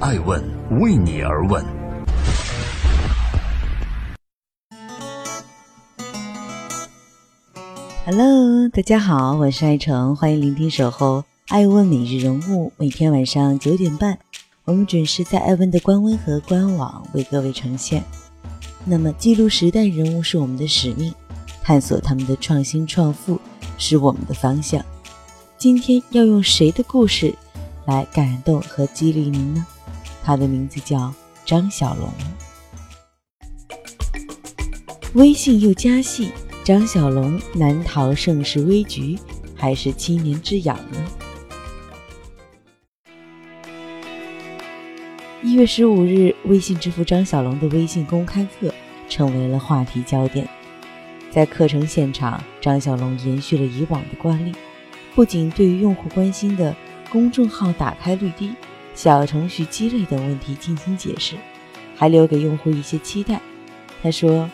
爱问为你而问。Hello，大家好，我是爱成，欢迎聆听守候爱问每日人物，每天晚上九点半，我们准时在爱问的官微和官网为各位呈现。那么，记录时代人物是我们的使命，探索他们的创新创富是我们的方向。今天要用谁的故事来感动和激励您呢？他的名字叫张小龙。微信又加戏，张小龙难逃盛世危局，还是七年之痒呢？一月十五日，微信之父张小龙的微信公开课成为了话题焦点。在课程现场，张小龙延续了以往的惯例。不仅对于用户关心的公众号打开率低、小程序鸡肋等问题进行解释，还留给用户一些期待。他说，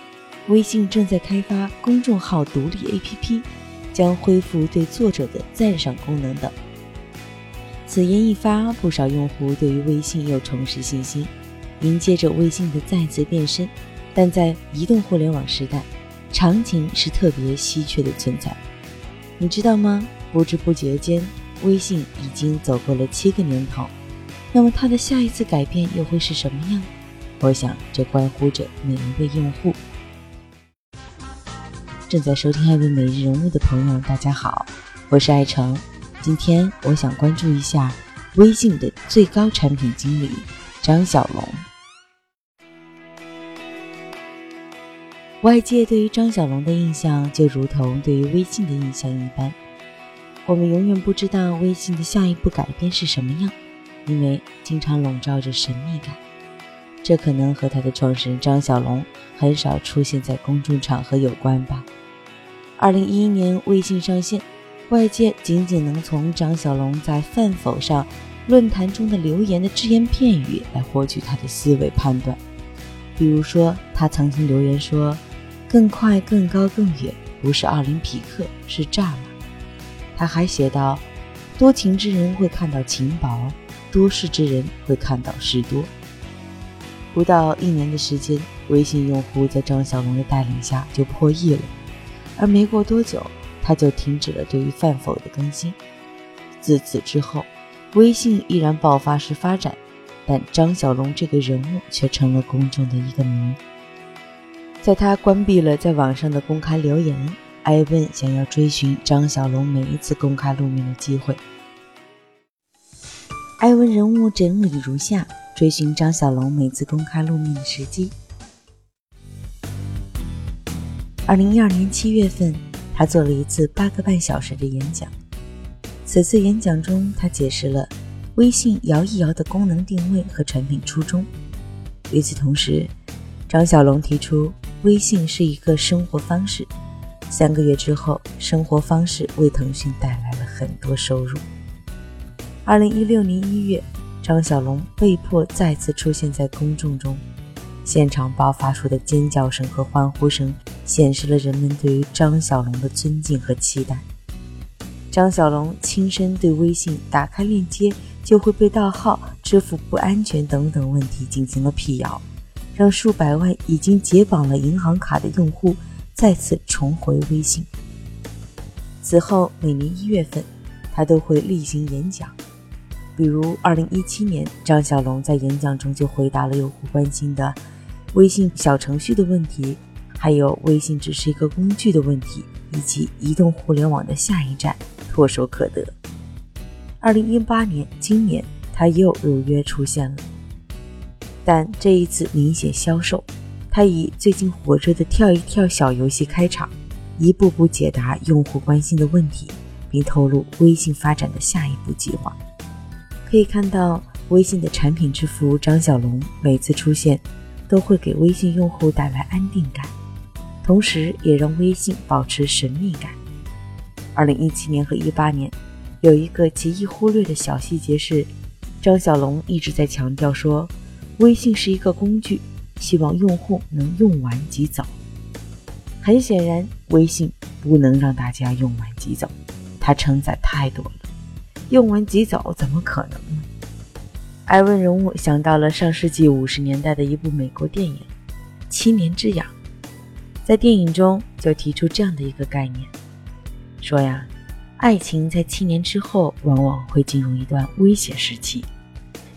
微信正在开发公众号独立 APP，将恢复对作者的赞赏功能等。此言一发，不少用户对于微信又重拾信心，迎接着微信的再次变身。但在移动互联网时代，场景是特别稀缺的存在，你知道吗？不知不觉间，微信已经走过了七个年头。那么他的下一次改变又会是什么样？我想这关乎着每一位用户。正在收听《爱问每日人物》的朋友，大家好，我是爱成。今天我想关注一下微信的最高产品经理张小龙。外界对于张小龙的印象，就如同对于微信的印象一般。我们永远不知道微信的下一步改变是什么样，因为经常笼罩着神秘感。这可能和他的创始人张小龙很少出现在公众场合有关吧。二零一一年微信上线，外界仅仅能从张小龙在饭否上论坛中的留言的只言片语来获取他的思维判断。比如说，他曾经留言说：“更快、更高、更远，不是奥林匹克，是炸马。”他还写道：“多情之人会看到情薄，多事之人会看到事多。”不到一年的时间，微信用户在张小龙的带领下就破亿了，而没过多久，他就停止了对于饭否的更新。自此之后，微信依然爆发式发展，但张小龙这个人物却成了公众的一个谜。在他关闭了在网上的公开留言。艾问想要追寻张小龙每一次公开露面的机会。艾文人物整理如下：追寻张小龙每次公开露面的时机。二零一二年七月份，他做了一次八个半小时的演讲。此次演讲中，他解释了微信摇一摇的功能定位和产品初衷。与此同时，张小龙提出，微信是一个生活方式。三个月之后，生活方式为腾讯带来了很多收入。二零一六年一月，张小龙被迫再次出现在公众中，现场爆发出的尖叫声和欢呼声，显示了人们对于张小龙的尊敬和期待。张小龙亲身对微信打开链接就会被盗号、支付不安全等等问题进行了辟谣，让数百万已经解绑了银行卡的用户。再次重回微信。此后每年一月份，他都会例行演讲。比如二零一七年，张小龙在演讲中就回答了用户关心的微信小程序的问题，还有微信只是一个工具的问题，以及移动互联网的下一站唾手可得。二零一八年，今年他又如约出现了，但这一次明显消瘦。他以最近火热的跳一跳小游戏开场，一步步解答用户关心的问题，并透露微信发展的下一步计划。可以看到，微信的产品之父张小龙每次出现，都会给微信用户带来安定感，同时也让微信保持神秘感。二零一七年和一八年，有一个极易忽略的小细节是，张小龙一直在强调说，微信是一个工具。希望用户能用完即走。很显然，微信不能让大家用完即走，它承载太多了，用完即走怎么可能呢？艾文人物想到了上世纪五十年代的一部美国电影《七年之痒》。在电影中就提出这样的一个概念，说呀，爱情在七年之后往往会进入一段危险时期。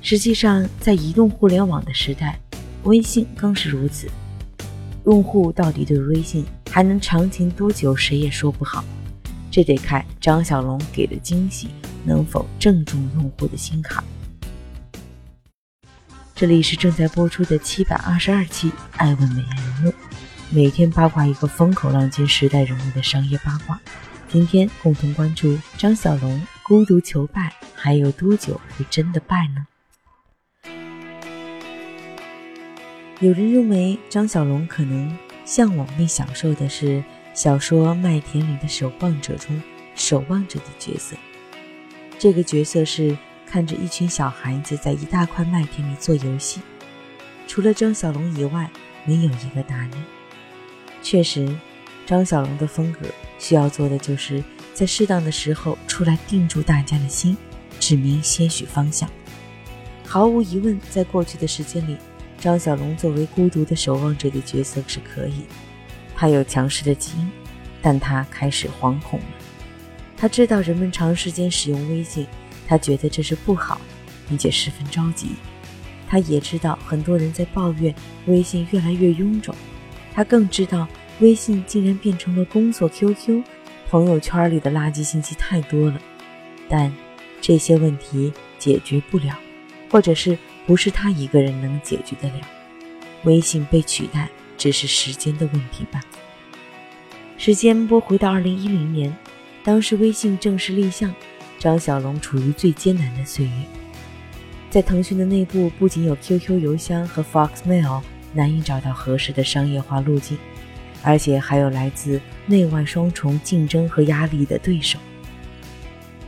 实际上，在移动互联网的时代，微信更是如此。用户到底对微信还能长情多久，谁也说不好。这得看张小龙给的惊喜能否正中用户的心坎。这里是正在播出的七百二十二期《爱问美颜人物》。每天八卦一个风口浪尖时代人物的商业八卦，今天共同关注张小龙孤独求败，还有多久会真的败呢？有人认为张小龙可能向往并享受的是小说《麦田里的守望者》中守望者的角色，这个角色是看着一群小孩子在一大块麦田里做游戏，除了张小龙以外，没有一个大人。确实，张小龙的风格需要做的就是在适当的时候出来定住大家的心，指明些许方向。毫无疑问，在过去的时间里，张小龙作为孤独的守望者的角色是可以。他有强势的基因，但他开始惶恐了。他知道人们长时间使用微信，他觉得这是不好，并且十分着急。他也知道很多人在抱怨微信越来越臃肿。他更知道，微信竟然变成了工作 QQ，朋友圈里的垃圾信息太多了。但这些问题解决不了，或者是不是他一个人能解决得了？微信被取代只是时间的问题吧。时间拨回到二零一零年，当时微信正式立项，张小龙处于最艰难的岁月。在腾讯的内部，不仅有 QQ 邮箱和 Foxmail。难以找到合适的商业化路径，而且还有来自内外双重竞争和压力的对手。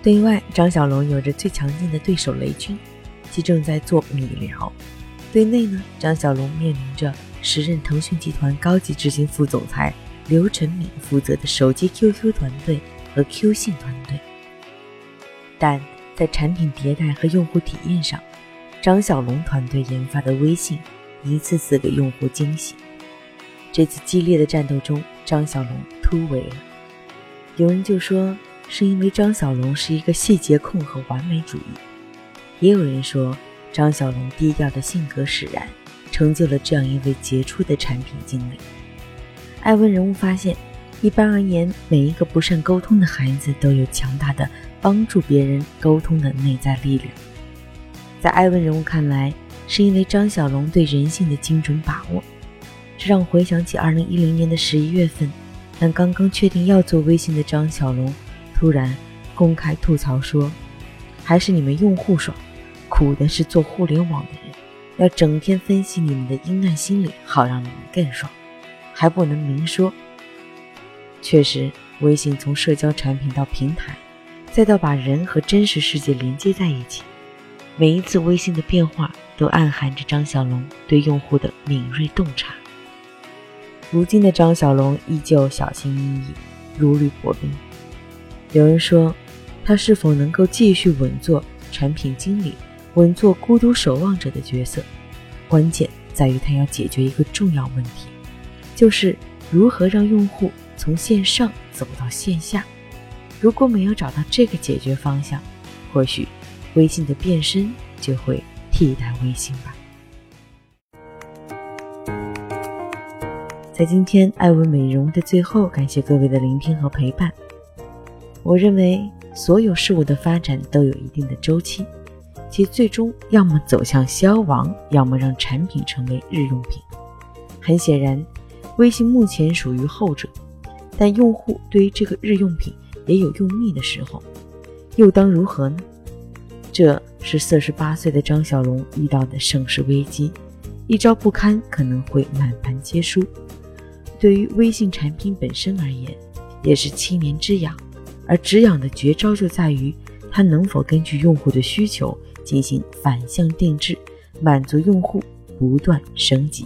对外，张小龙有着最强劲的对手雷军，其正在做米聊；对内呢，张小龙面临着时任腾讯集团高级执行副总裁刘成敏负责的手机 QQ 团队和 Q 信团队。但在产品迭代和用户体验上，张小龙团队研发的微信。一次次给用户惊喜。这次激烈的战斗中，张小龙突围了。有人就说是因为张小龙是一个细节控和完美主义，也有人说张小龙低调的性格使然，成就了这样一位杰出的产品经理。艾文人物发现，一般而言，每一个不善沟通的孩子都有强大的帮助别人沟通的内在力量。在艾文人物看来。是因为张小龙对人性的精准把握，这让我回想起二零一零年的十一月份，当刚刚确定要做微信的张小龙突然公开吐槽说：“还是你们用户爽，苦的是做互联网的人，要整天分析你们的阴暗心理，好让你们更爽，还不能明说。”确实，微信从社交产品到平台，再到把人和真实世界连接在一起，每一次微信的变化。都暗含着张小龙对用户的敏锐洞察。如今的张小龙依旧小心翼翼，如履薄冰。有人说，他是否能够继续稳坐产品经理、稳坐孤独守望者的角色，关键在于他要解决一个重要问题，就是如何让用户从线上走到线下。如果没有找到这个解决方向，或许微信的变身就会。替代微信吧。在今天爱问美容的最后，感谢各位的聆听和陪伴。我认为所有事物的发展都有一定的周期，其最终要么走向消亡，要么让产品成为日用品。很显然，微信目前属于后者，但用户对于这个日用品也有用腻的时候，又当如何呢？这。是四十八岁的张小龙遇到的盛世危机，一招不堪可能会满盘皆输。对于微信产品本身而言，也是七年之痒。而止痒的绝招就在于它能否根据用户的需求进行反向定制，满足用户不断升级。